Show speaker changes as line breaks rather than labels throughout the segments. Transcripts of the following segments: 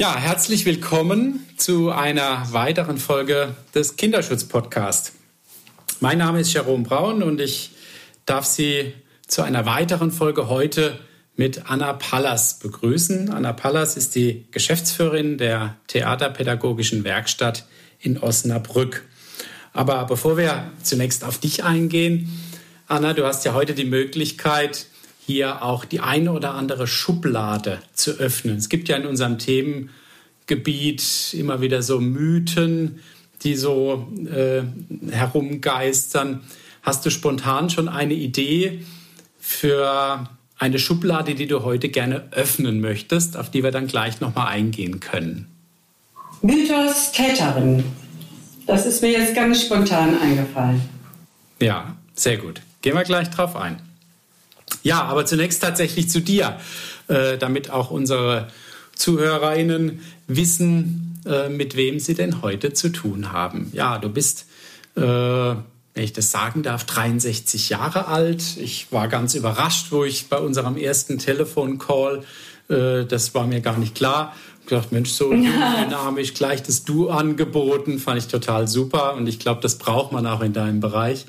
Ja, herzlich willkommen zu einer weiteren Folge des Kinderschutz-Podcast. Mein Name ist Jerome Braun und ich darf Sie zu einer weiteren Folge heute mit Anna Pallas begrüßen. Anna Pallas ist die Geschäftsführerin der Theaterpädagogischen Werkstatt in Osnabrück. Aber bevor wir zunächst auf dich eingehen, Anna, du hast ja heute die Möglichkeit, hier auch die eine oder andere Schublade zu öffnen. Es gibt ja in unserem Themengebiet immer wieder so Mythen, die so äh, herumgeistern. Hast du spontan schon eine Idee für eine Schublade, die du heute gerne öffnen möchtest, auf die wir dann gleich nochmal eingehen können?
Mythos Täterin. Das ist mir jetzt ganz spontan eingefallen.
Ja, sehr gut. Gehen wir gleich drauf ein. Ja, aber zunächst tatsächlich zu dir, äh, damit auch unsere ZuhörerInnen wissen, äh, mit wem sie denn heute zu tun haben. Ja, du bist, äh, wenn ich das sagen darf, 63 Jahre alt. Ich war ganz überrascht, wo ich bei unserem ersten Telefoncall, äh, das war mir gar nicht klar, ich gedacht, Mensch, so dynamisch, gleich das Du angeboten, fand ich total super und ich glaube, das braucht man auch in deinem Bereich.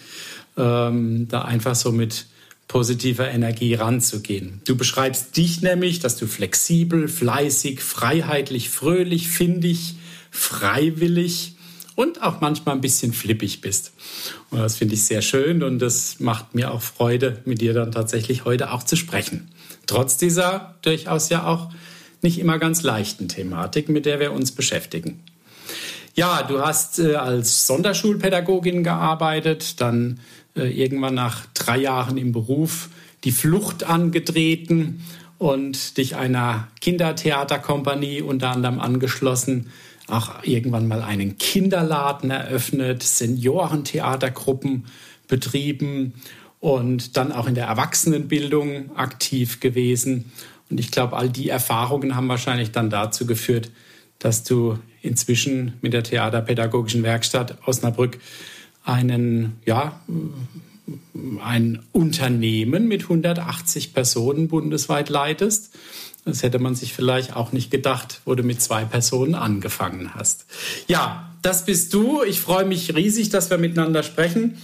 Ähm, da einfach so mit positiver Energie ranzugehen. Du beschreibst dich nämlich, dass du flexibel, fleißig, freiheitlich, fröhlich, findig, freiwillig und auch manchmal ein bisschen flippig bist. Und das finde ich sehr schön und das macht mir auch Freude, mit dir dann tatsächlich heute auch zu sprechen. Trotz dieser durchaus ja auch nicht immer ganz leichten Thematik, mit der wir uns beschäftigen. Ja, du hast äh, als Sonderschulpädagogin gearbeitet, dann äh, irgendwann nach drei Jahren im Beruf die Flucht angetreten und dich einer Kindertheaterkompanie unter anderem angeschlossen, auch irgendwann mal einen Kinderladen eröffnet, Seniorentheatergruppen betrieben und dann auch in der Erwachsenenbildung aktiv gewesen. Und ich glaube, all die Erfahrungen haben wahrscheinlich dann dazu geführt, dass du inzwischen mit der Theaterpädagogischen Werkstatt Osnabrück einen, ja, ein Unternehmen mit 180 Personen bundesweit leitest. Das hätte man sich vielleicht auch nicht gedacht, wo du mit zwei Personen angefangen hast. Ja, das bist du. Ich freue mich riesig, dass wir miteinander sprechen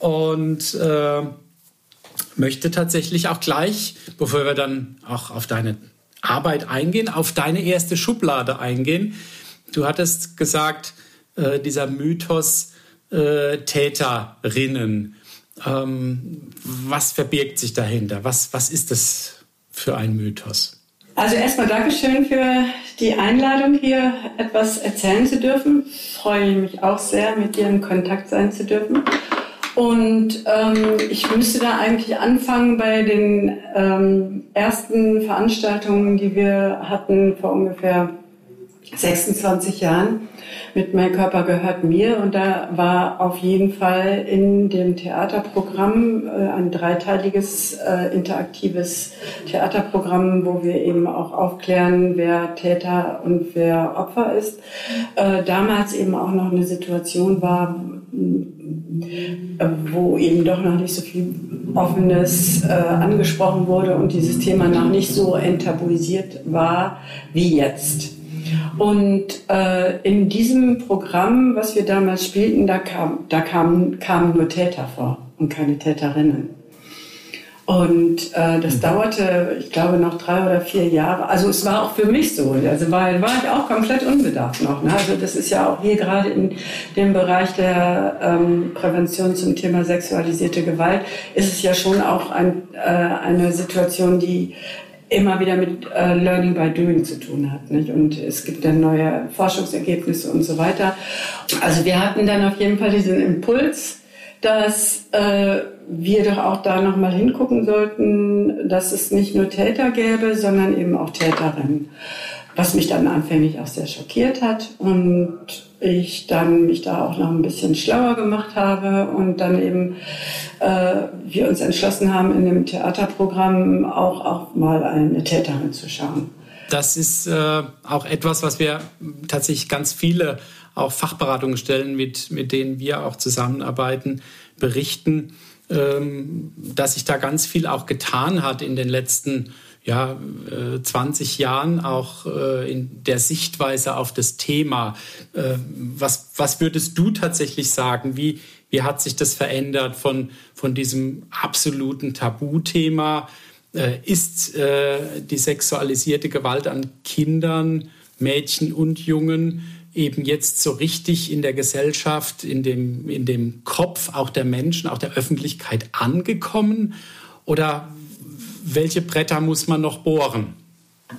und äh, möchte tatsächlich auch gleich, bevor wir dann auch auf deine Arbeit eingehen, auf deine erste Schublade eingehen. Du hattest gesagt, äh, dieser Mythos, äh, Täterinnen. Ähm, was verbirgt sich dahinter? Was, was ist das für ein Mythos?
Also erstmal Dankeschön für die Einladung, hier etwas erzählen zu dürfen. Ich freue mich auch sehr, mit dir in Kontakt sein zu dürfen. Und ähm, ich müsste da eigentlich anfangen bei den ähm, ersten Veranstaltungen, die wir hatten vor ungefähr 26 Jahren mit Mein Körper gehört mir. Und da war auf jeden Fall in dem Theaterprogramm äh, ein dreiteiliges äh, interaktives Theaterprogramm, wo wir eben auch aufklären, wer Täter und wer Opfer ist. Äh, damals eben auch noch eine Situation war, wo eben doch noch nicht so viel Offenes äh, angesprochen wurde und dieses Thema noch nicht so enttabuisiert war wie jetzt. Und äh, in diesem Programm, was wir damals spielten, da, kam, da kamen, kamen nur Täter vor und keine Täterinnen. Und äh, das mhm. dauerte, ich glaube, noch drei oder vier Jahre. Also es war auch für mich so. Also war, war ich auch komplett unbedarft noch. Ne? Also das ist ja auch hier gerade in dem Bereich der ähm, Prävention zum Thema sexualisierte Gewalt, ist es ja schon auch ein, äh, eine Situation, die immer wieder mit äh, Learning by Doing zu tun hat. Nicht? Und es gibt dann neue Forschungsergebnisse und so weiter. Also wir hatten dann auf jeden Fall diesen Impuls, dass äh, wir doch auch da nochmal hingucken sollten, dass es nicht nur Täter gäbe, sondern eben auch Täterinnen. Was mich dann anfänglich auch sehr schockiert hat und ich dann mich da auch noch ein bisschen schlauer gemacht habe und dann eben äh, wir uns entschlossen haben, in dem Theaterprogramm auch, auch mal eine Täterin zu schauen.
Das ist äh, auch etwas, was wir tatsächlich ganz viele auch Fachberatungsstellen, mit, mit denen wir auch zusammenarbeiten, berichten, ähm, dass sich da ganz viel auch getan hat in den letzten ja, 20 äh, Jahren auch äh, in der Sichtweise auf das Thema. Äh, was, was würdest du tatsächlich sagen? Wie, wie hat sich das verändert von, von diesem absoluten Tabuthema? Ist die sexualisierte Gewalt an Kindern, Mädchen und Jungen eben jetzt so richtig in der Gesellschaft, in dem, in dem Kopf auch der Menschen, auch der Öffentlichkeit angekommen? Oder welche Bretter muss man noch bohren?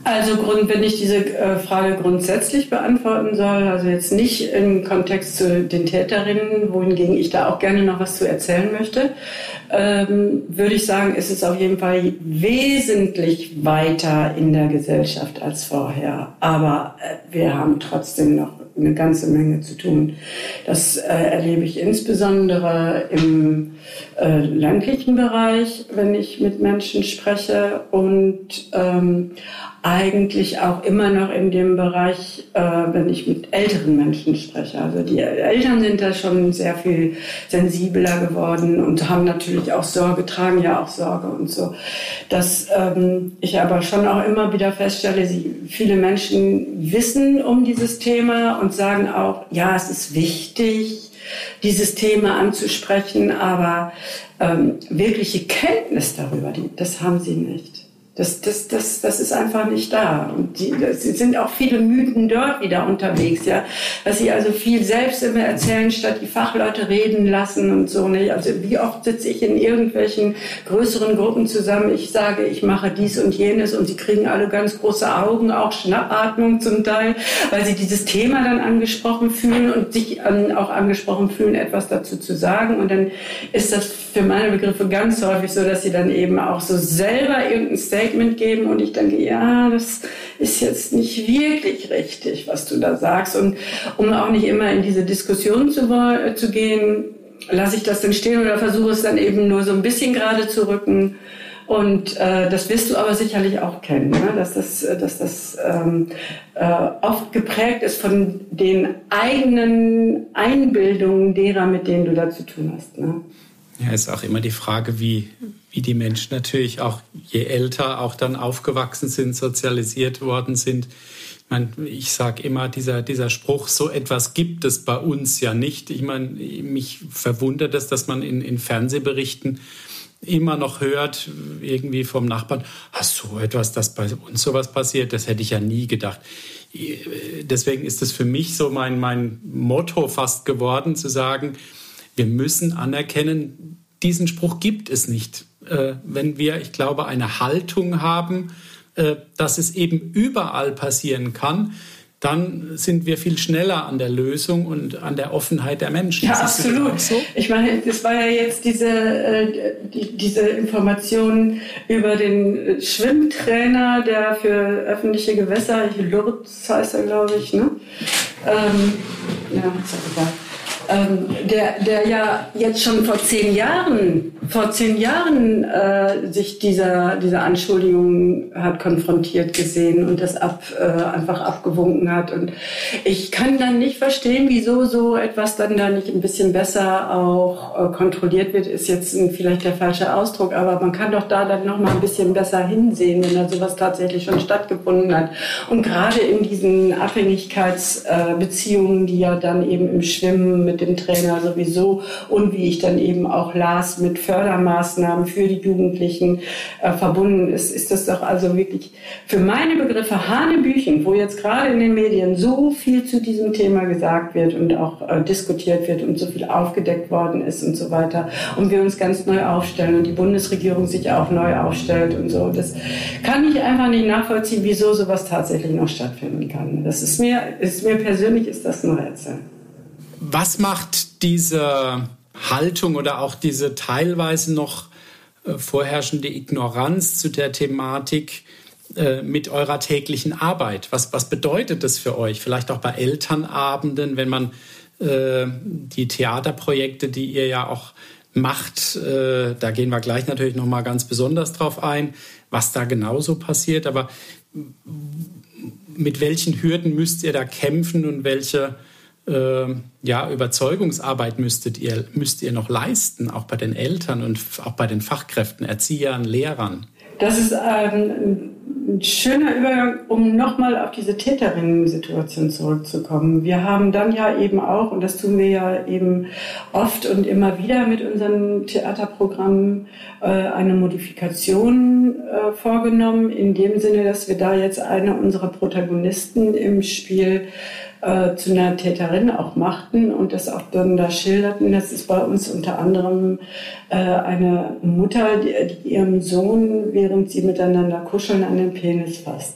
Also wenn ich diese äh, Frage grundsätzlich beantworten soll, also jetzt nicht im Kontext zu den Täterinnen, wohingegen ich da auch gerne noch was zu erzählen möchte, ähm, würde ich sagen, ist es auf jeden Fall wesentlich weiter in der Gesellschaft als vorher. Aber äh, wir haben trotzdem noch eine ganze Menge zu tun. Das äh, erlebe ich insbesondere im äh, ländlichen Bereich, wenn ich mit Menschen spreche und ähm, eigentlich auch immer noch in dem Bereich, äh, wenn ich mit älteren Menschen spreche. Also die Eltern sind da schon sehr viel sensibler geworden und haben natürlich auch Sorge, tragen ja auch Sorge und so. Dass ähm, ich aber schon auch immer wieder feststelle, sie, viele Menschen wissen um dieses Thema und sagen auch, ja, es ist wichtig, dieses Thema anzusprechen, aber ähm, wirkliche Kenntnis darüber, die, das haben sie nicht. Das, das, das, das ist einfach nicht da. Und es sind auch viele Mythen dort wieder unterwegs, ja. Dass sie also viel selbst immer erzählen, statt die Fachleute reden lassen und so. Nicht? Also wie oft sitze ich in irgendwelchen größeren Gruppen zusammen, ich sage, ich mache dies und jenes und sie kriegen alle ganz große Augen, auch Schnappatmung zum Teil, weil sie dieses Thema dann angesprochen fühlen und sich ähm, auch angesprochen fühlen, etwas dazu zu sagen. Und dann ist das für meine Begriffe ganz häufig so, dass sie dann eben auch so selber irgendein Statement Statement geben und ich denke, ja, das ist jetzt nicht wirklich richtig, was du da sagst. Und um auch nicht immer in diese Diskussion zu, äh, zu gehen, lasse ich das dann stehen oder versuche es dann eben nur so ein bisschen gerade zu rücken. Und äh, das wirst du aber sicherlich auch kennen, ne? dass das, äh, dass das ähm, äh, oft geprägt ist von den eigenen Einbildungen derer, mit denen du da zu tun hast. Ne?
Ja, ist auch immer die Frage, wie, wie die Menschen natürlich auch je älter auch dann aufgewachsen sind, sozialisiert worden sind. Ich meine, ich sage immer, dieser, dieser Spruch, so etwas gibt es bei uns ja nicht. Ich meine, mich verwundert es, dass man in, in Fernsehberichten immer noch hört, irgendwie vom Nachbarn, hast so etwas, dass bei uns sowas passiert, das hätte ich ja nie gedacht. Deswegen ist es für mich so mein, mein Motto fast geworden, zu sagen, wir müssen anerkennen, diesen Spruch gibt es nicht. Äh, wenn wir, ich glaube, eine Haltung haben, äh, dass es eben überall passieren kann, dann sind wir viel schneller an der Lösung und an der Offenheit der Menschen.
Ja, absolut. So? Ich meine, das war ja jetzt diese, äh, die, diese Information über den Schwimmtrainer, der für öffentliche Gewässer, Lurz heißt er, glaube ich, ne? Ähm, ja, ist auch egal ähm, der, der ja jetzt schon vor zehn Jahren, vor zehn Jahren äh, sich dieser, dieser Anschuldigung hat konfrontiert gesehen und das ab, äh, einfach abgewunken hat. Und ich kann dann nicht verstehen, wieso so etwas dann da nicht ein bisschen besser auch äh, kontrolliert wird, ist jetzt vielleicht der falsche Ausdruck, aber man kann doch da dann noch mal ein bisschen besser hinsehen, wenn da sowas tatsächlich schon stattgefunden hat. Und gerade in diesen Abhängigkeitsbeziehungen, die ja dann eben im Schwimmen mit dem Trainer sowieso und wie ich dann eben auch las mit Fördermaßnahmen für die Jugendlichen äh, verbunden ist, ist das doch also wirklich für meine Begriffe Hanebüchen, wo jetzt gerade in den Medien so viel zu diesem Thema gesagt wird und auch äh, diskutiert wird und so viel aufgedeckt worden ist und so weiter und wir uns ganz neu aufstellen und die Bundesregierung sich auch neu aufstellt und so. Das kann ich einfach nicht nachvollziehen, wieso sowas tatsächlich noch stattfinden kann. Das ist mir, ist mir persönlich ist das ein Rätsel.
Was macht diese Haltung oder auch diese teilweise noch äh, vorherrschende Ignoranz zu der Thematik äh, mit eurer täglichen Arbeit? Was, was bedeutet das für euch? Vielleicht auch bei Elternabenden, wenn man äh, die Theaterprojekte, die ihr ja auch macht, da gehen wir gleich natürlich noch mal ganz besonders drauf ein, was da genauso passiert. Aber mit welchen Hürden müsst ihr da kämpfen und welche ja, Überzeugungsarbeit müsstet ihr, müsst ihr noch leisten, auch bei den Eltern und auch bei den Fachkräften, Erziehern, Lehrern?
Das ist ähm, ein schöner Übergang, um nochmal auf diese Täterinnen-Situation zurückzukommen. Wir haben dann ja eben auch, und das tun wir ja eben oft und immer wieder mit unseren Theaterprogrammen, äh, eine Modifikation äh, vorgenommen, in dem Sinne, dass wir da jetzt eine unserer Protagonisten im Spiel äh, zu einer Täterin auch machten und das auch dann da schilderten. Das ist bei uns unter anderem äh, eine Mutter, die, die ihrem Sohn, während sie miteinander kuscheln, an den Penis fasst.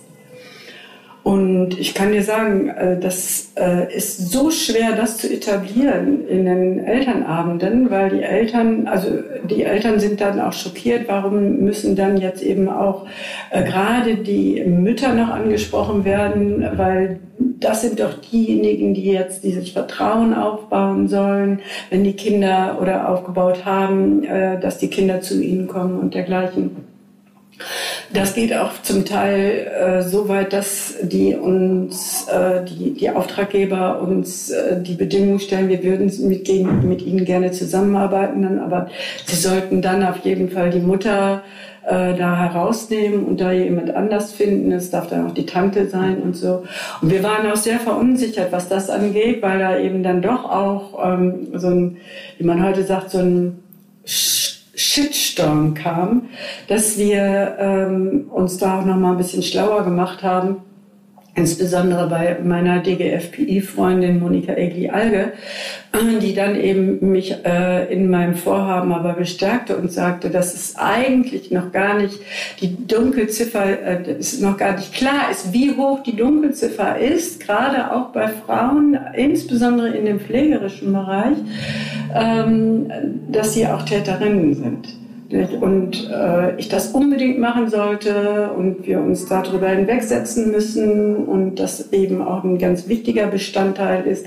Und ich kann dir sagen, äh, das äh, ist so schwer, das zu etablieren in den Elternabenden, weil die Eltern, also die Eltern sind dann auch schockiert, warum müssen dann jetzt eben auch äh, gerade die Mütter noch angesprochen werden, weil das sind doch diejenigen, die jetzt dieses Vertrauen aufbauen sollen, wenn die Kinder oder aufgebaut haben, dass die Kinder zu ihnen kommen und dergleichen. Das geht auch zum Teil äh, so weit, dass die uns, äh, die, die Auftraggeber uns äh, die Bedingungen stellen, wir würden mit, mit ihnen gerne zusammenarbeiten, aber sie sollten dann auf jeden Fall die Mutter äh, da herausnehmen und da jemand anders finden. Es darf dann auch die Tante sein und so. Und wir waren auch sehr verunsichert, was das angeht, weil da eben dann doch auch ähm, so ein, wie man heute sagt, so ein Shitstorm kam, dass wir ähm, uns da auch noch mal ein bisschen schlauer gemacht haben insbesondere bei meiner DGFPI-Freundin Monika Egli-Alge, die dann eben mich äh, in meinem Vorhaben aber bestärkte und sagte, dass es eigentlich noch gar nicht die Dunkelziffer, äh, es noch gar nicht klar ist, wie hoch die Dunkelziffer ist, gerade auch bei Frauen, insbesondere in dem pflegerischen Bereich, ähm, dass sie auch Täterinnen sind und äh, ich das unbedingt machen sollte und wir uns darüber hinwegsetzen müssen und das eben auch ein ganz wichtiger Bestandteil ist,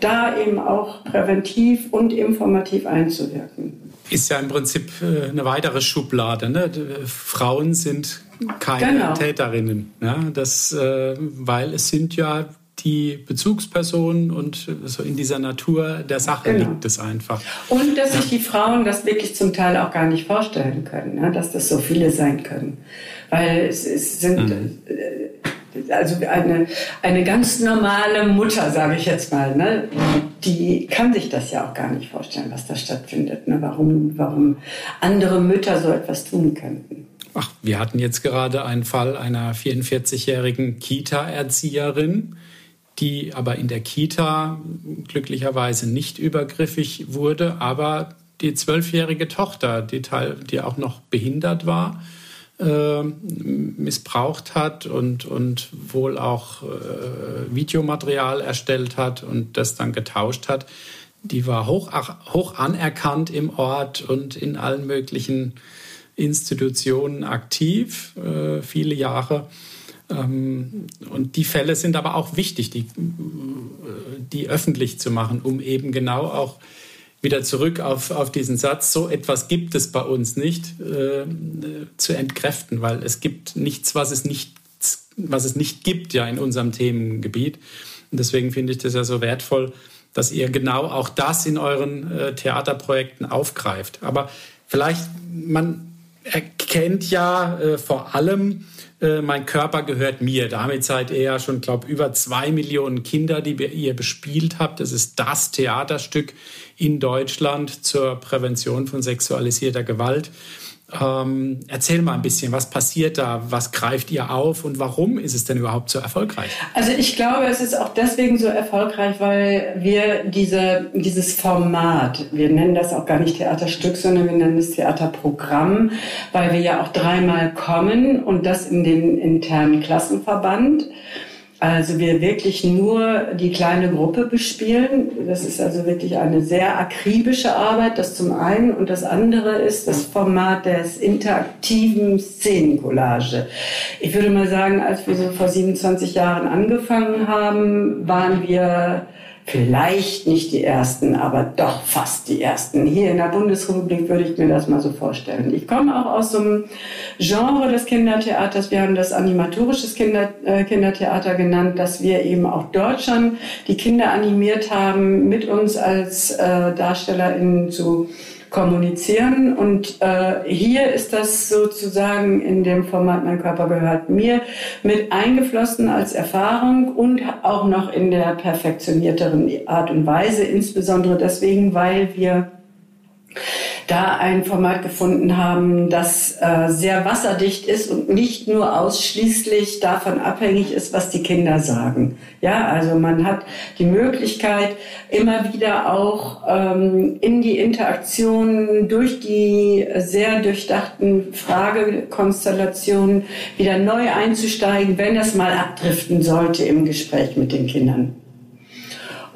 da eben auch präventiv und informativ einzuwirken.
Ist ja im Prinzip äh, eine weitere Schublade. Ne? Frauen sind keine genau. Täterinnen. Ja? Das, äh, weil es sind ja die Bezugspersonen und so in dieser Natur der Sache genau. liegt es einfach.
Und dass sich die Frauen das wirklich zum Teil auch gar nicht vorstellen können, ne? dass das so viele sein können. Weil es, es sind mhm. Äh, also eine, eine ganz normale Mutter, sage ich jetzt mal, ne? die kann sich das ja auch gar nicht vorstellen, was da stattfindet, ne? warum, warum andere Mütter so etwas tun könnten.
Ach, wir hatten jetzt gerade einen Fall einer 44-jährigen Kita-Erzieherin, die aber in der Kita glücklicherweise nicht übergriffig wurde, aber die zwölfjährige Tochter, die, Teil, die auch noch behindert war, äh, missbraucht hat und, und wohl auch äh, Videomaterial erstellt hat und das dann getauscht hat. Die war hoch, hoch anerkannt im Ort und in allen möglichen Institutionen aktiv, äh, viele Jahre. Ähm, und die Fälle sind aber auch wichtig, die, die öffentlich zu machen, um eben genau auch wieder zurück auf, auf diesen Satz, so etwas gibt es bei uns nicht, äh, zu entkräften, weil es gibt nichts, was es nicht, was es nicht gibt ja in unserem Themengebiet. Und deswegen finde ich das ja so wertvoll, dass ihr genau auch das in euren äh, Theaterprojekten aufgreift. Aber vielleicht, man erkennt ja äh, vor allem äh, Mein Körper gehört mir. Damit seid ihr ja schon, glaube über zwei Millionen Kinder, die ihr bespielt habt. Das ist das Theaterstück in Deutschland zur Prävention von sexualisierter Gewalt. Ähm, erzähl mal ein bisschen, was passiert da, was greift ihr auf und warum ist es denn überhaupt so erfolgreich?
Also ich glaube, es ist auch deswegen so erfolgreich, weil wir diese, dieses Format, wir nennen das auch gar nicht Theaterstück, sondern wir nennen es Theaterprogramm, weil wir ja auch dreimal kommen und das in den internen Klassenverband. Also wir wirklich nur die kleine Gruppe bespielen. Das ist also wirklich eine sehr akribische Arbeit, das zum einen. Und das andere ist das Format des interaktiven Szenencollage. Ich würde mal sagen, als wir so vor 27 Jahren angefangen haben, waren wir vielleicht nicht die ersten, aber doch fast die ersten. Hier in der Bundesrepublik würde ich mir das mal so vorstellen. Ich komme auch aus so einem Genre des Kindertheaters. Wir haben das animatorisches Kinder, äh, Kindertheater genannt, dass wir eben auch dort schon die Kinder animiert haben, mit uns als äh, DarstellerInnen zu kommunizieren. Und äh, hier ist das sozusagen in dem Format Mein Körper gehört mir mit eingeflossen als Erfahrung und auch noch in der perfektionierteren Art und Weise, insbesondere deswegen, weil wir da ein Format gefunden haben, das äh, sehr wasserdicht ist und nicht nur ausschließlich davon abhängig ist, was die Kinder sagen. Ja, also man hat die Möglichkeit, immer wieder auch ähm, in die Interaktion durch die sehr durchdachten Fragekonstellationen wieder neu einzusteigen, wenn es mal abdriften sollte im Gespräch mit den Kindern.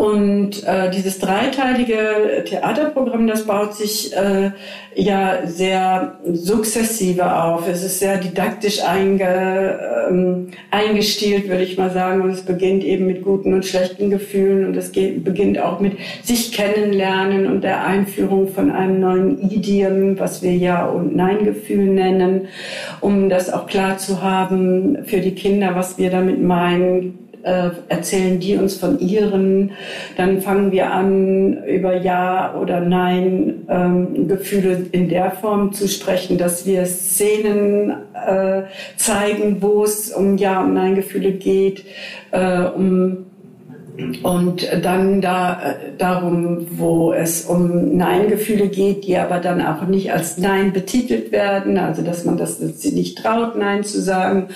Und äh, dieses dreiteilige Theaterprogramm, das baut sich äh, ja sehr sukzessive auf. Es ist sehr didaktisch einge, ähm, eingestielt, würde ich mal sagen. Und es beginnt eben mit guten und schlechten Gefühlen und es geht, beginnt auch mit sich kennenlernen und der Einführung von einem neuen Idiom, was wir Ja- und Nein-Gefühl nennen, um das auch klar zu haben für die Kinder, was wir damit meinen äh, erzählen die uns von ihren. Dann fangen wir an, über Ja oder Nein ähm, Gefühle in der Form zu sprechen, dass wir Szenen äh, zeigen, wo es um Ja und Nein Gefühle geht, äh, um und dann da, äh, darum, wo es um Nein-Gefühle geht, die aber dann auch nicht als Nein betitelt werden, also dass man das dass sie nicht traut, Nein zu sagen.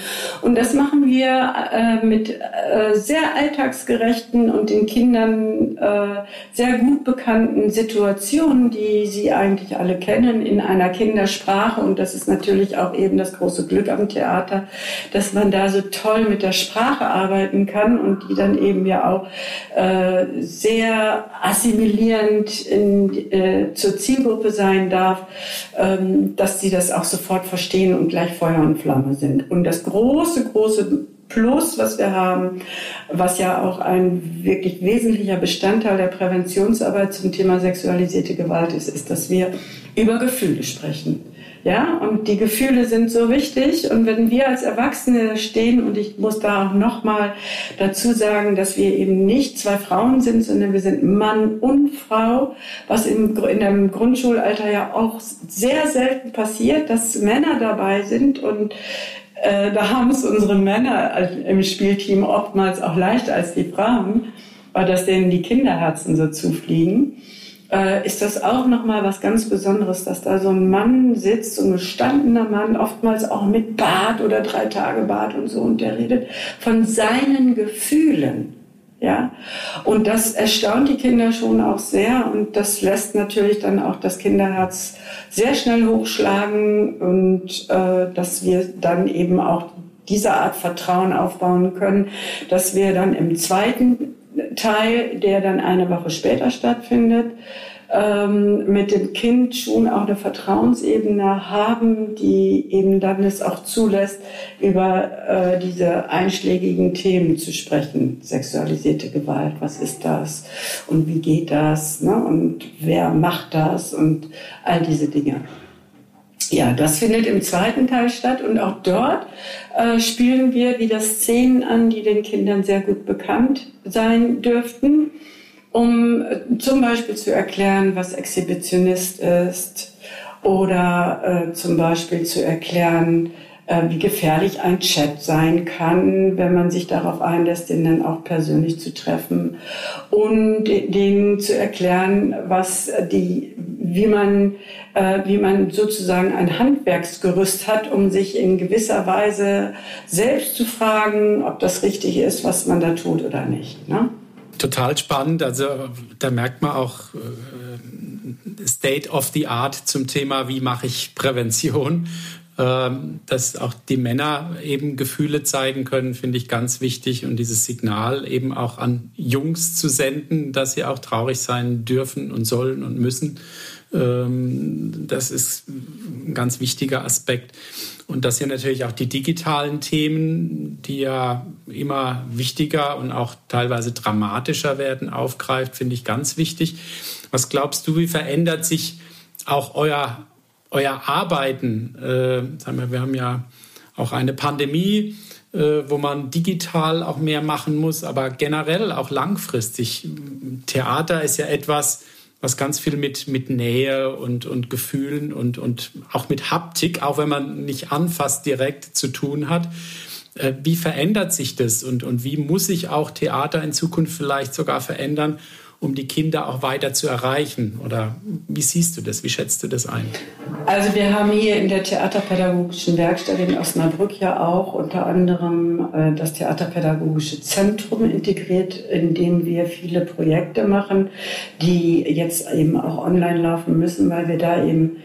Und das machen wir äh, mit äh, sehr alltagsgerechten und den Kindern äh, sehr gut bekannten Situationen, die sie eigentlich alle kennen, in einer Kindersprache. Und das ist natürlich auch eben das große Glück am Theater, dass man da so toll mit der Sprache arbeiten kann und die dann eben ja auch äh, sehr assimilierend in, äh, zur Zielgruppe sein darf, ähm, dass sie das auch sofort verstehen und gleich Feuer und Flamme sind. Und das große, große Plus, was wir haben, was ja auch ein wirklich wesentlicher Bestandteil der Präventionsarbeit zum Thema sexualisierte Gewalt ist, ist, dass wir über Gefühle sprechen. Ja, und die Gefühle sind so wichtig. Und wenn wir als Erwachsene stehen, und ich muss da auch nochmal dazu sagen, dass wir eben nicht zwei Frauen sind, sondern wir sind Mann und Frau, was im, in dem Grundschulalter ja auch sehr selten passiert, dass Männer dabei sind und äh, da haben es unsere Männer im Spielteam oftmals auch leichter als die Frauen, weil das denen die Kinderherzen so zufliegen äh, ist das auch nochmal was ganz Besonderes, dass da so ein Mann sitzt, so ein gestandener Mann, oftmals auch mit Bart oder drei Tage Bart und so, und der redet von seinen Gefühlen. Ja, und das erstaunt die Kinder schon auch sehr und das lässt natürlich dann auch das Kinderherz sehr schnell hochschlagen und äh, dass wir dann eben auch diese Art Vertrauen aufbauen können, dass wir dann im zweiten Teil, der dann eine Woche später stattfindet, ähm, mit dem Kind schon auch eine Vertrauensebene haben, die eben dann es auch zulässt, über äh, diese einschlägigen Themen zu sprechen. Sexualisierte Gewalt, was ist das und wie geht das ne? und wer macht das und all diese Dinge. Ja, das findet im zweiten Teil statt und auch dort äh, spielen wir wieder Szenen an, die den Kindern sehr gut bekannt sein dürften, um äh, zum Beispiel zu erklären, was Exhibitionist ist oder äh, zum Beispiel zu erklären, äh, wie gefährlich ein Chat sein kann, wenn man sich darauf einlässt, den dann auch persönlich zu treffen und denen zu erklären, was die, wie man, äh, wie man sozusagen ein Handwerksgerüst hat, um sich in gewisser Weise selbst zu fragen, ob das richtig ist, was man da tut oder nicht. Ne?
Total spannend. Also da merkt man auch äh, State of the Art zum Thema, wie mache ich Prävention. Ähm, dass auch die Männer eben Gefühle zeigen können, finde ich ganz wichtig. Und dieses Signal eben auch an Jungs zu senden, dass sie auch traurig sein dürfen und sollen und müssen. Ähm, das ist ein ganz wichtiger Aspekt. Und dass hier natürlich auch die digitalen Themen, die ja immer wichtiger und auch teilweise dramatischer werden, aufgreift, finde ich ganz wichtig. Was glaubst du, wie verändert sich auch euer euer Arbeiten, äh, sagen wir, wir haben ja auch eine Pandemie, äh, wo man digital auch mehr machen muss, aber generell auch langfristig. Theater ist ja etwas, was ganz viel mit, mit Nähe und, und Gefühlen und, und auch mit Haptik, auch wenn man nicht anfasst, direkt zu tun hat. Äh, wie verändert sich das und, und wie muss sich auch Theater in Zukunft vielleicht sogar verändern, um die Kinder auch weiter zu erreichen? Oder wie siehst du das? Wie schätzt du das ein?
Also wir haben hier in der Theaterpädagogischen Werkstatt in Osnabrück ja auch unter anderem äh, das Theaterpädagogische Zentrum integriert, in dem wir viele Projekte machen, die jetzt eben auch online laufen müssen, weil wir da eben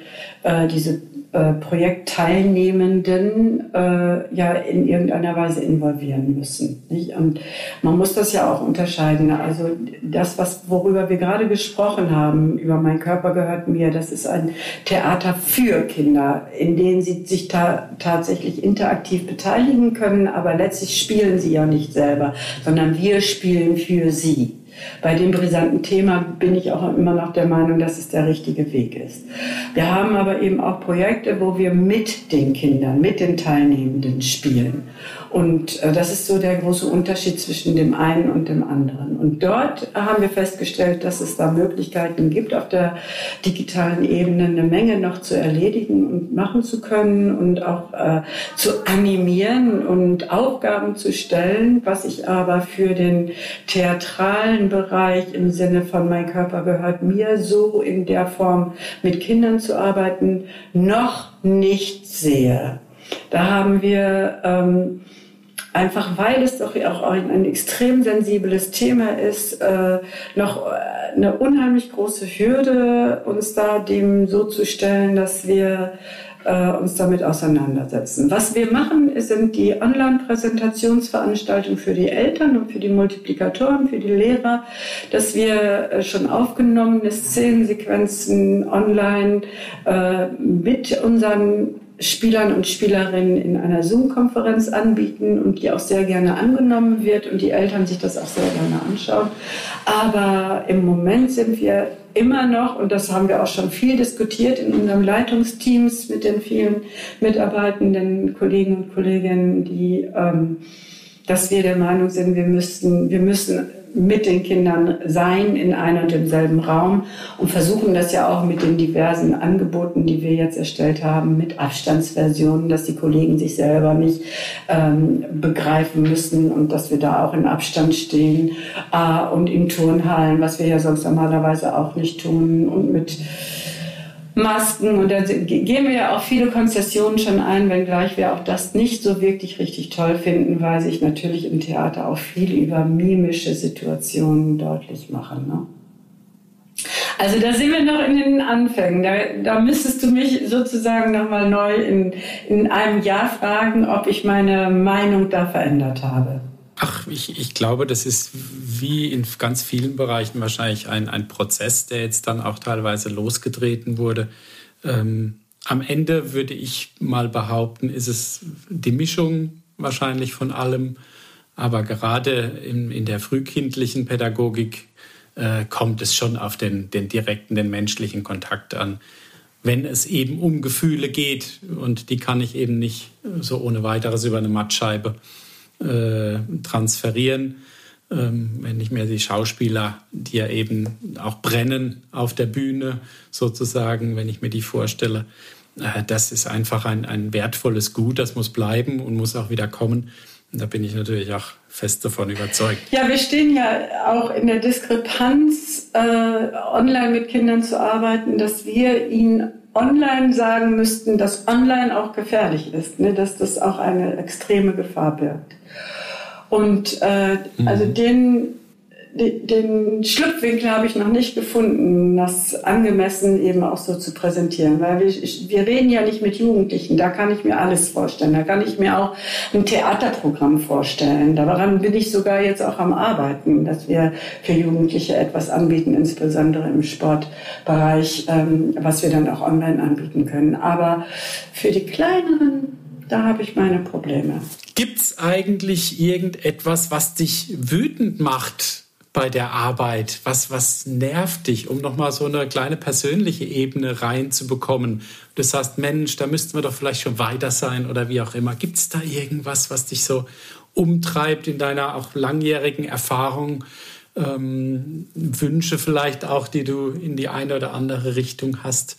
äh, diese äh, Projektteilnehmenden äh, ja in irgendeiner Weise involvieren müssen. Nicht? Und man muss das ja auch unterscheiden. Also das, was, worüber wir gerade gesprochen haben, über Mein Körper gehört mir, das ist ein Theater für Kinder, in dem sie sich ta tatsächlich interaktiv beteiligen können, aber letztlich spielen sie ja nicht selber, sondern wir spielen für sie. Bei dem brisanten Thema bin ich auch immer noch der Meinung, dass es der richtige Weg ist. Wir haben aber eben auch Projekte, wo wir mit den Kindern, mit den Teilnehmenden spielen. Und äh, das ist so der große Unterschied zwischen dem einen und dem anderen. Und dort haben wir festgestellt, dass es da Möglichkeiten gibt, auf der digitalen Ebene eine Menge noch zu erledigen und machen zu können und auch äh, zu animieren und Aufgaben zu stellen, was ich aber für den theatralen Bereich im Sinne von Mein Körper gehört mir so in der Form mit Kindern zu arbeiten, noch nicht sehe. Da haben wir ähm, einfach weil es doch auch ein, ein extrem sensibles Thema ist, äh, noch äh, eine unheimlich große Hürde, uns da dem so zu stellen, dass wir äh, uns damit auseinandersetzen. Was wir machen, sind die Online-Präsentationsveranstaltungen für die Eltern und für die Multiplikatoren, für die Lehrer, dass wir äh, schon aufgenommene Szenensequenzen online äh, mit unseren Spielern und Spielerinnen in einer Zoom-Konferenz anbieten und die auch sehr gerne angenommen wird und die Eltern sich das auch sehr gerne anschauen. Aber im Moment sind wir immer noch, und das haben wir auch schon viel diskutiert in unseren Leitungsteams mit den vielen mitarbeitenden Kollegen und Kolleginnen, die, ähm, dass wir der Meinung sind, wir müssen, wir müssen mit den Kindern sein in einem und demselben Raum und versuchen das ja auch mit den diversen Angeboten, die wir jetzt erstellt haben, mit Abstandsversionen, dass die Kollegen sich selber nicht ähm, begreifen müssen und dass wir da auch in Abstand stehen äh, und in Turnhallen, was wir ja sonst normalerweise auch nicht tun und mit Masken und da gehen wir ja auch viele Konzessionen schon ein, wenngleich wir auch das nicht so wirklich richtig toll finden, weil sich natürlich im Theater auch viel über mimische Situationen deutlich machen. Ne? Also da sind wir noch in den Anfängen. Da, da müsstest du mich sozusagen nochmal neu in, in einem Jahr fragen, ob ich meine Meinung da verändert habe.
Ach, ich, ich glaube, das ist wie in ganz vielen Bereichen wahrscheinlich ein, ein Prozess, der jetzt dann auch teilweise losgetreten wurde. Ähm, am Ende würde ich mal behaupten, ist es die Mischung wahrscheinlich von allem. Aber gerade in, in der frühkindlichen Pädagogik äh, kommt es schon auf den, den direkten, den menschlichen Kontakt an. Wenn es eben um Gefühle geht und die kann ich eben nicht so ohne weiteres über eine Mattscheibe äh, transferieren. Ähm, wenn ich mir die Schauspieler, die ja eben auch brennen auf der Bühne sozusagen, wenn ich mir die vorstelle, äh, das ist einfach ein, ein wertvolles Gut, das muss bleiben und muss auch wieder kommen. Und da bin ich natürlich auch fest davon überzeugt.
Ja, wir stehen ja auch in der Diskrepanz, äh, online mit Kindern zu arbeiten, dass wir ihnen online sagen müssten, dass online auch gefährlich ist, ne? dass das auch eine extreme Gefahr birgt. Und äh, mhm. also den den Schlupfwinkel habe ich noch nicht gefunden, das angemessen eben auch so zu präsentieren. Weil wir, wir reden ja nicht mit Jugendlichen, da kann ich mir alles vorstellen. Da kann ich mir auch ein Theaterprogramm vorstellen. Daran bin ich sogar jetzt auch am Arbeiten, dass wir für Jugendliche etwas anbieten, insbesondere im Sportbereich, ähm, was wir dann auch online anbieten können. Aber für die kleineren, da habe ich meine Probleme.
Gibt es eigentlich irgendetwas, was dich wütend macht bei der Arbeit? Was, was nervt dich, um nochmal so eine kleine persönliche Ebene reinzubekommen? Du sagst, Mensch, da müssten wir doch vielleicht schon weiter sein oder wie auch immer. Gibt es da irgendwas, was dich so umtreibt in deiner auch langjährigen Erfahrung? Ähm, Wünsche vielleicht auch, die du in die eine oder andere Richtung hast?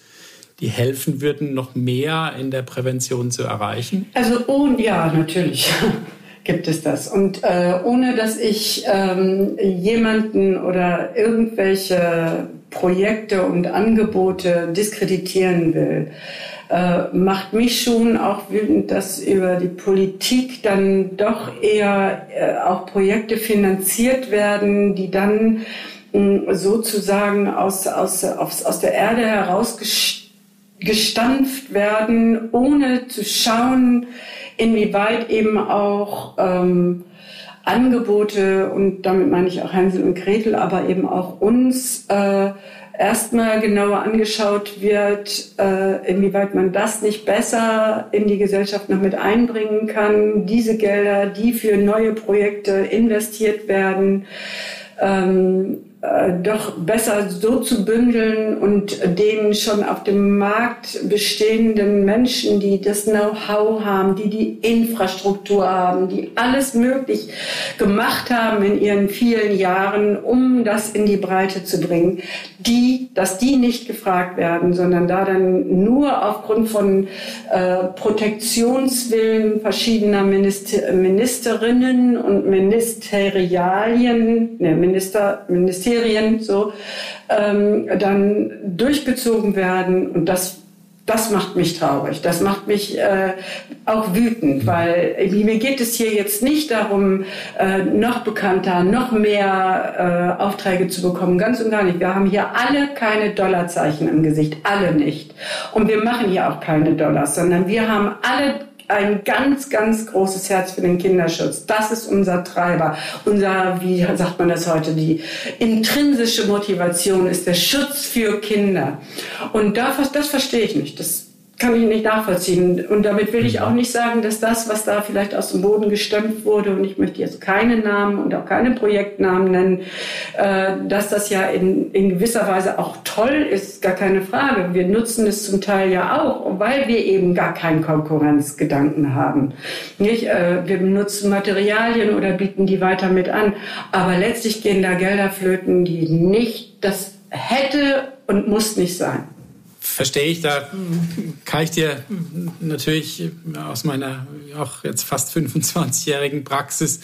die helfen würden, noch mehr in der Prävention zu erreichen?
Also, oh, ja, natürlich gibt es das. Und äh, ohne dass ich ähm, jemanden oder irgendwelche Projekte und Angebote diskreditieren will, äh, macht mich schon auch wütend, dass über die Politik dann doch eher äh, auch Projekte finanziert werden, die dann mh, sozusagen aus, aus, aus, aus der Erde herausgestampft werden, ohne zu schauen, inwieweit eben auch ähm, Angebote, und damit meine ich auch Hänsel und Gretel, aber eben auch uns äh, erstmal genauer angeschaut wird, äh, inwieweit man das nicht besser in die Gesellschaft noch mit einbringen kann. Diese Gelder, die für neue Projekte investiert werden, ähm, äh, doch besser so zu bündeln und den schon auf dem Markt bestehenden Menschen, die das Know-how haben, die die Infrastruktur haben, die alles möglich gemacht haben in ihren vielen Jahren, um das in die Breite zu bringen, die, dass die nicht gefragt werden, sondern da dann nur aufgrund von äh, Protektionswillen verschiedener Minister, Ministerinnen und Ministerialien, ne, Minister, Minister Ministerien so ähm, dann durchgezogen werden. Und das das macht mich traurig, das macht mich äh, auch wütend, weil mir geht es hier jetzt nicht darum, äh, noch bekannter, noch mehr äh, Aufträge zu bekommen, ganz und gar nicht. Wir haben hier alle keine Dollarzeichen im Gesicht, alle nicht. Und wir machen hier auch keine Dollars, sondern wir haben alle ein ganz, ganz großes Herz für den Kinderschutz. Das ist unser Treiber. Unser, wie sagt man das heute, die intrinsische Motivation ist der Schutz für Kinder. Und das, das verstehe ich nicht. Das kann ich nicht nachvollziehen. Und damit will ich auch nicht sagen, dass das, was da vielleicht aus dem Boden gestemmt wurde, und ich möchte jetzt keine Namen und auch keine Projektnamen nennen, äh, dass das ja in, in gewisser Weise auch toll ist, gar keine Frage. Wir nutzen es zum Teil ja auch, weil wir eben gar keinen Konkurrenzgedanken haben. Nicht? Äh, wir benutzen Materialien oder bieten die weiter mit an. Aber letztlich gehen da Gelder flöten, die nicht, das hätte und muss nicht sein
verstehe ich, da kann ich dir natürlich aus meiner auch jetzt fast 25-jährigen Praxis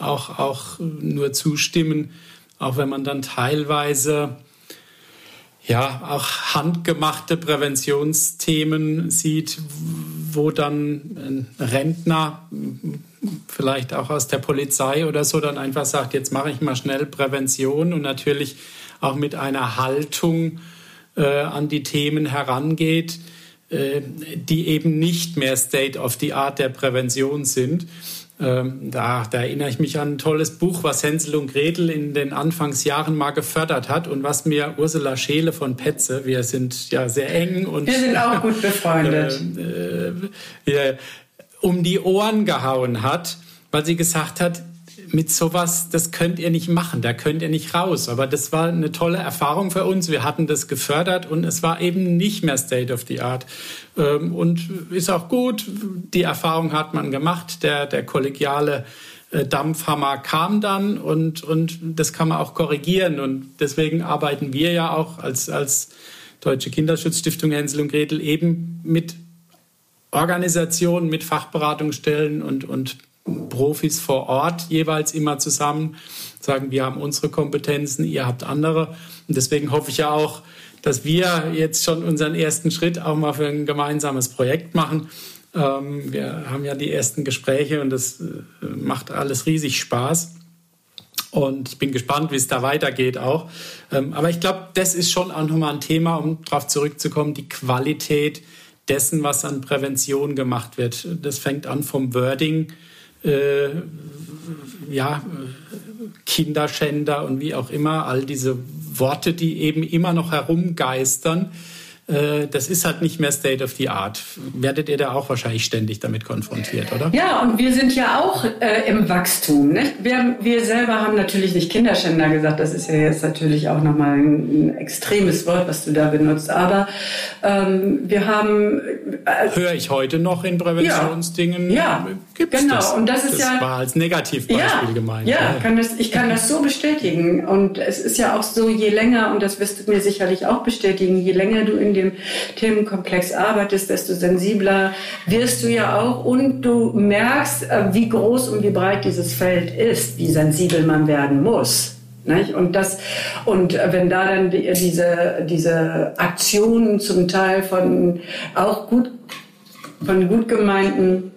auch, auch nur zustimmen, auch wenn man dann teilweise ja auch handgemachte Präventionsthemen sieht, wo dann ein Rentner vielleicht auch aus der Polizei oder so dann einfach sagt, jetzt mache ich mal schnell Prävention und natürlich auch mit einer Haltung, äh, an die Themen herangeht, äh, die eben nicht mehr State of the Art der Prävention sind. Ähm, da, da, erinnere ich mich an ein tolles Buch, was Hänsel und Gretel in den Anfangsjahren mal gefördert hat und was mir Ursula Scheele von Petze, wir sind ja sehr eng und
wir sind auch gut befreundet,
äh, äh, um die Ohren gehauen hat, weil sie gesagt hat, mit sowas, das könnt ihr nicht machen, da könnt ihr nicht raus. Aber das war eine tolle Erfahrung für uns. Wir hatten das gefördert und es war eben nicht mehr State of the Art. Ähm, und ist auch gut, die Erfahrung hat man gemacht. Der, der kollegiale äh, Dampfhammer kam dann und, und das kann man auch korrigieren. Und deswegen arbeiten wir ja auch als, als Deutsche Kinderschutzstiftung Hänsel und Gretel eben mit Organisationen, mit Fachberatungsstellen und, und Profis vor Ort jeweils immer zusammen sagen, wir haben unsere Kompetenzen, ihr habt andere. Und deswegen hoffe ich ja auch, dass wir jetzt schon unseren ersten Schritt auch mal für ein gemeinsames Projekt machen. Ähm, wir haben ja die ersten Gespräche und das äh, macht alles riesig Spaß. Und ich bin gespannt, wie es da weitergeht auch. Ähm, aber ich glaube, das ist schon auch nochmal ein Thema, um darauf zurückzukommen, die Qualität dessen, was an Prävention gemacht wird. Das fängt an vom Wording, äh, ja, Kinderschänder und wie auch immer, all diese Worte, die eben immer noch herumgeistern. Äh, das ist halt nicht mehr State of the Art. Werdet ihr da auch wahrscheinlich ständig damit konfrontiert, oder?
Ja, und wir sind ja auch äh, im Wachstum. Nicht? Wir, wir selber haben natürlich nicht Kinderschänder gesagt, das ist ja jetzt natürlich auch nochmal ein, ein extremes Wort, was du da benutzt. Aber ähm, wir haben.
Äh, Höre ich heute noch in Präventionsdingen.
Ja, ja
gibt's
genau.
Das.
Und das ist
das
ja.
war als Negativbeispiel
ja,
gemeint.
Ja, ja. Kann das, ich kann das so bestätigen. Und es ist ja auch so, je länger, und das wirst du mir sicherlich auch bestätigen, je länger du in dem Themenkomplex arbeitest, desto sensibler wirst du ja auch und du merkst, äh, wie groß und wie breit dieses Feld ist, wie sensibel man werden muss. Nicht? Und das und wenn da dann die, diese diese Aktionen zum Teil von auch gut von gut gemeinten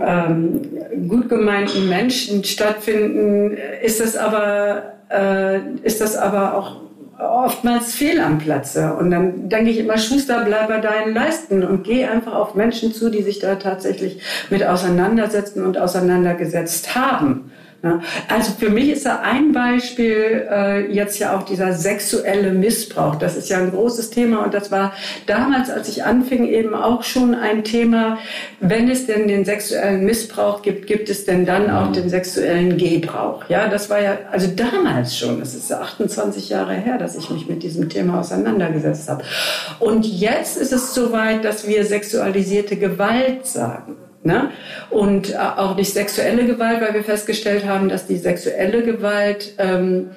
ähm, gut gemeinten Menschen stattfinden, ist das aber äh, ist das aber auch oftmals fehl am Platze. Und dann denke ich immer, Schuster, bleib bei deinen Leisten und geh einfach auf Menschen zu, die sich da tatsächlich mit auseinandersetzen und auseinandergesetzt haben. Also für mich ist da ein Beispiel äh, jetzt ja auch dieser sexuelle Missbrauch. Das ist ja ein großes Thema und das war damals, als ich anfing, eben auch schon ein Thema. Wenn es denn den sexuellen Missbrauch gibt, gibt es denn dann auch den sexuellen Gebrauch? Ja, das war ja also damals schon. Das ist 28 Jahre her, dass ich mich mit diesem Thema auseinandergesetzt habe. Und jetzt ist es soweit, dass wir sexualisierte Gewalt sagen. Ne? Und äh, auch nicht sexuelle Gewalt, weil wir festgestellt haben, dass die sexuelle Gewalt ähm,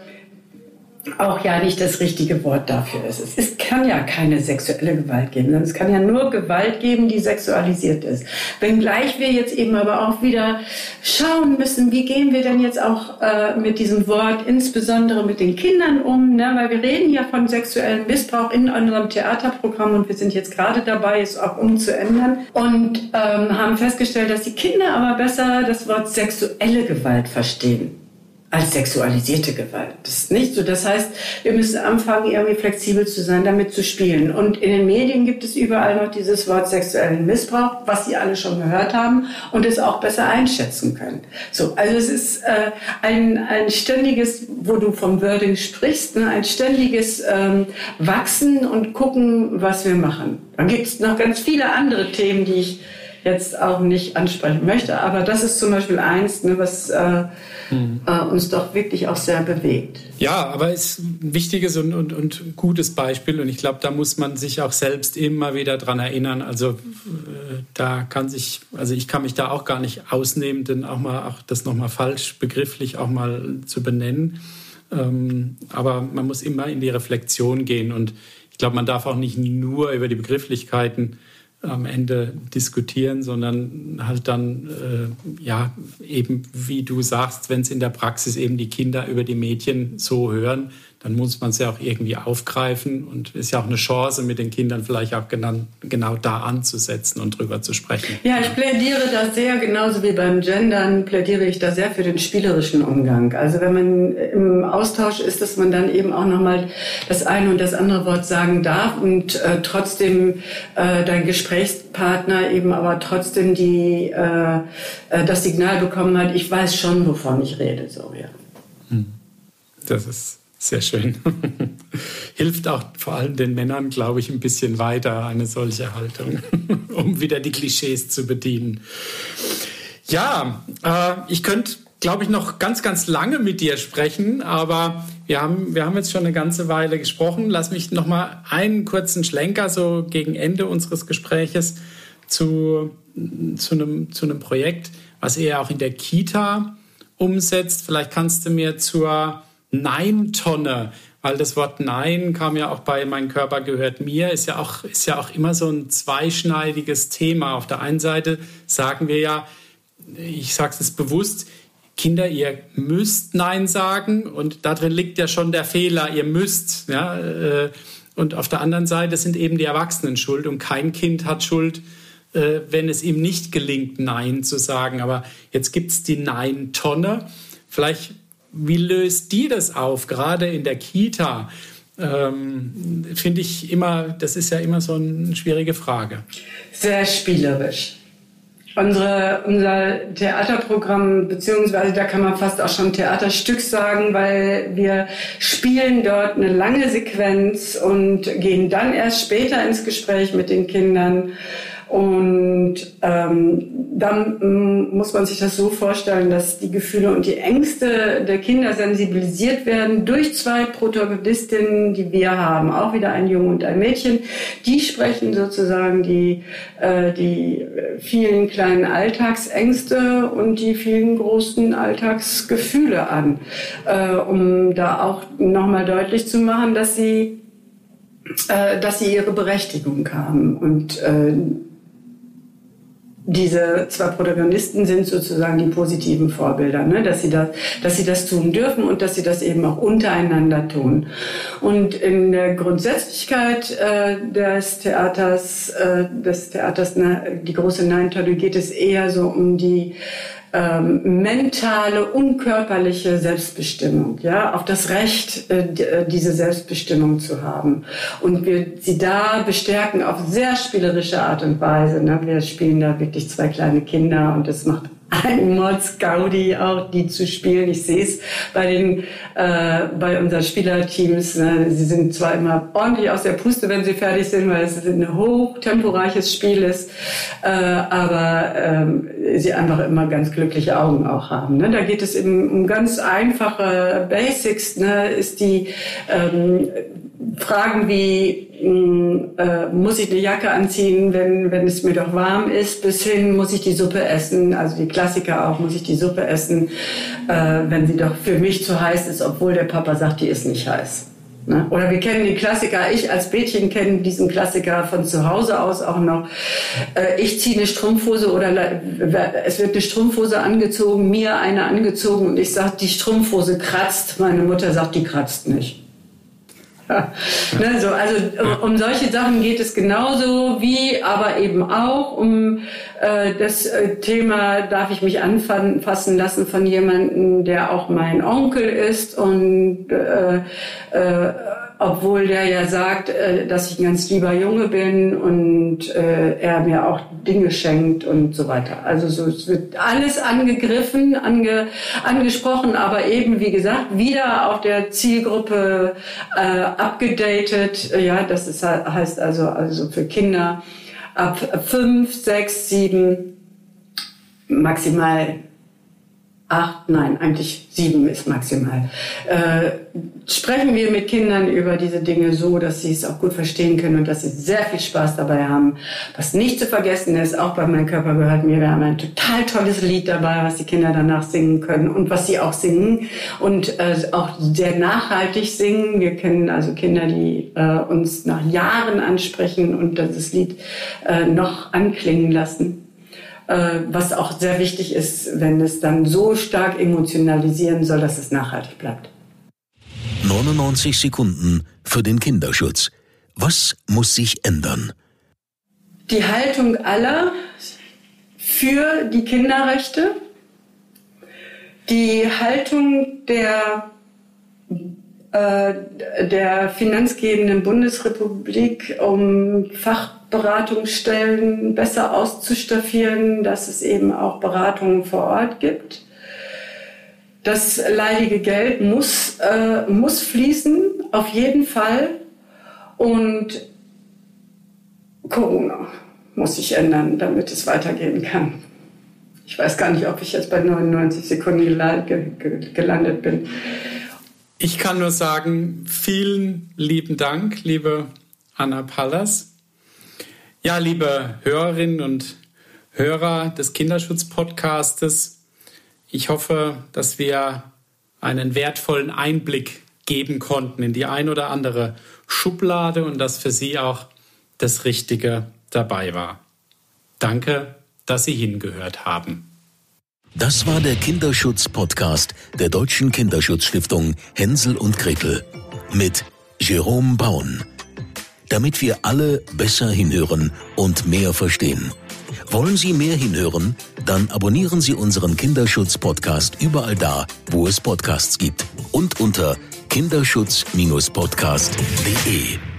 auch ja nicht das richtige Wort dafür ist. Es ist, kann ja keine sexuelle Gewalt geben, sondern es kann ja nur Gewalt geben, die sexualisiert ist. Wenngleich wir jetzt eben aber auch wieder schauen müssen, wie gehen wir denn jetzt auch äh, mit diesem Wort, insbesondere mit den Kindern um, ne? weil wir reden ja von sexuellem Missbrauch in unserem Theaterprogramm und wir sind jetzt gerade dabei, es auch umzuändern und ähm, haben festgestellt, dass die Kinder aber besser das Wort sexuelle Gewalt verstehen als sexualisierte Gewalt. Das ist nicht so. Das heißt, wir müssen anfangen, irgendwie flexibel zu sein, damit zu spielen. Und in den Medien gibt es überall noch dieses Wort sexuellen Missbrauch, was Sie alle schon gehört haben und es auch besser einschätzen können. So, also es ist äh, ein, ein ständiges, wo du vom Wording sprichst, ne, ein ständiges ähm, Wachsen und gucken, was wir machen. Dann gibt es noch ganz viele andere Themen, die ich jetzt auch nicht ansprechen möchte, aber das ist zum Beispiel eins, ne, was äh, mhm. äh, uns doch wirklich auch sehr bewegt.
Ja, aber es ist ein wichtiges und, und, und gutes Beispiel und ich glaube, da muss man sich auch selbst immer wieder dran erinnern. Also äh, da kann sich, also ich kann mich da auch gar nicht ausnehmen, denn auch mal auch das nochmal falsch begrifflich auch mal zu benennen. Ähm, aber man muss immer in die Reflexion gehen und ich glaube, man darf auch nicht nur über die Begrifflichkeiten am Ende diskutieren, sondern halt dann, äh, ja, eben wie du sagst, wenn es in der Praxis eben die Kinder über die Mädchen so hören, dann muss man es ja auch irgendwie aufgreifen und ist ja auch eine Chance, mit den Kindern vielleicht auch genau, genau da anzusetzen und drüber zu sprechen.
Ja, ich plädiere da sehr, genauso wie beim Gendern, plädiere ich da sehr für den spielerischen Umgang. Also wenn man im Austausch ist, dass man dann eben auch nochmal das eine und das andere Wort sagen darf und äh, trotzdem äh, dein Gesprächspartner eben aber trotzdem die, äh, äh das Signal bekommen hat, ich weiß schon, wovon ich rede. So, ja. Hm.
Das ist sehr schön. Hilft auch vor allem den Männern, glaube ich, ein bisschen weiter, eine solche Haltung, um wieder die Klischees zu bedienen. Ja, äh, ich könnte, glaube ich, noch ganz, ganz lange mit dir sprechen, aber wir haben, wir haben jetzt schon eine ganze Weile gesprochen. Lass mich noch mal einen kurzen Schlenker so gegen Ende unseres Gespräches zu, zu, einem, zu einem Projekt, was ihr auch in der Kita umsetzt. Vielleicht kannst du mir zur Nein-Tonne, weil das Wort Nein kam ja auch bei Mein Körper gehört mir, ist ja auch, ist ja auch immer so ein zweischneidiges Thema. Auf der einen Seite sagen wir ja, ich sage es bewusst, Kinder, ihr müsst Nein sagen und darin liegt ja schon der Fehler, ihr müsst. Ja, äh, und auf der anderen Seite sind eben die Erwachsenen schuld und kein Kind hat Schuld, äh, wenn es ihm nicht gelingt, Nein zu sagen. Aber jetzt gibt es die Nein-Tonne. Vielleicht, wie löst die das auf, gerade in der Kita? Ähm, Finde ich immer, das ist ja immer so eine schwierige Frage.
Sehr spielerisch. Unsere, unser Theaterprogramm, beziehungsweise da kann man fast auch schon Theaterstück sagen, weil wir spielen dort eine lange Sequenz und gehen dann erst später ins Gespräch mit den Kindern. Und ähm, dann ähm, muss man sich das so vorstellen, dass die Gefühle und die Ängste der Kinder sensibilisiert werden durch zwei Protagonistinnen, die wir haben, auch wieder ein Junge und ein Mädchen. Die sprechen sozusagen die, äh, die vielen kleinen Alltagsängste und die vielen großen Alltagsgefühle an, äh, um da auch nochmal deutlich zu machen, dass sie äh, dass sie ihre Berechtigung haben und äh, diese zwei Protagonisten sind sozusagen die positiven Vorbilder, ne? dass, sie das, dass sie das tun dürfen und dass sie das eben auch untereinander tun. Und in der Grundsätzlichkeit äh, des Theaters, äh, des Theaters, ne, die große Nein-Tonne geht es eher so um die ähm, mentale, unkörperliche Selbstbestimmung, ja, auf das Recht, äh, äh, diese Selbstbestimmung zu haben. Und wir sie da bestärken auf sehr spielerische Art und Weise. Ne? Wir spielen da wirklich zwei kleine Kinder und es macht ein Mods Gaudi auch, die zu spielen. Ich sehe es bei den äh, bei unseren Spielerteams. Ne? Sie sind zwar immer ordentlich aus der Puste, wenn sie fertig sind, weil es ein hochtemporeiches Spiel ist, äh, aber ähm, sie einfach immer ganz glückliche Augen auch haben. Ne? Da geht es eben um ganz einfache Basics. Ne? Ist die ähm, Fragen wie hm, äh, muss ich eine Jacke anziehen, wenn, wenn es mir doch warm ist, bis hin muss ich die Suppe essen, also die Klassiker auch, muss ich die Suppe essen, äh, wenn sie doch für mich zu heiß ist, obwohl der Papa sagt, die ist nicht heiß. Ne? Oder wir kennen den Klassiker, ich als Mädchen kenne diesen Klassiker von zu Hause aus auch noch. Äh, ich ziehe eine Strumpfhose oder es wird eine Strumpfhose angezogen, mir eine angezogen und ich sage, die Strumpfhose kratzt. Meine Mutter sagt, die kratzt nicht. Ne, so, also um, solche Sachen geht es genauso wie, aber eben auch um äh, das äh, Thema, darf ich mich anfassen lassen von jemandem, der auch mein Onkel ist und äh, äh, obwohl der ja sagt, äh, dass ich ein ganz lieber Junge bin und äh, er mir auch Dinge schenkt und so weiter. Also so, es wird alles angegriffen, ange, angesprochen, aber eben wie gesagt wieder auf der Zielgruppe äh, abgedatet. Ja, das ist, heißt also also für Kinder ab fünf, sechs, sieben maximal acht, nein, eigentlich sieben ist maximal. Äh, sprechen wir mit Kindern über diese Dinge so, dass sie es auch gut verstehen können und dass sie sehr viel Spaß dabei haben. Was nicht zu vergessen ist, auch bei Mein Körper gehört mir, wir haben ein total tolles Lied dabei, was die Kinder danach singen können und was sie auch singen und äh, auch sehr nachhaltig singen. Wir kennen also Kinder, die äh, uns nach Jahren ansprechen und das Lied äh, noch anklingen lassen. Äh, was auch sehr wichtig ist, wenn es dann so stark emotionalisieren soll, dass es nachhaltig bleibt.
99 Sekunden für den Kinderschutz. Was muss sich ändern?
Die Haltung aller für die Kinderrechte, die Haltung der, der finanzgebenden Bundesrepublik um Fach Beratungsstellen besser auszustaffieren, dass es eben auch Beratungen vor Ort gibt. Das leidige Geld muss, äh, muss fließen, auf jeden Fall. Und Corona muss sich ändern, damit es weitergehen kann. Ich weiß gar nicht, ob ich jetzt bei 99 Sekunden gelandet bin.
Ich kann nur sagen, vielen lieben Dank, liebe Anna Pallas. Ja, liebe Hörerinnen und Hörer des Kinderschutz-Podcastes, ich hoffe, dass wir einen wertvollen Einblick geben konnten in die ein oder andere Schublade und dass für Sie auch das Richtige dabei war. Danke, dass Sie hingehört haben.
Das war der Kinderschutz-Podcast der Deutschen Kinderschutzstiftung Hänsel und Gretel mit Jerome Baun. Damit wir alle besser hinhören und mehr verstehen. Wollen Sie mehr hinhören? Dann abonnieren Sie unseren Kinderschutz-Podcast überall da, wo es Podcasts gibt und unter kinderschutz-podcast.de.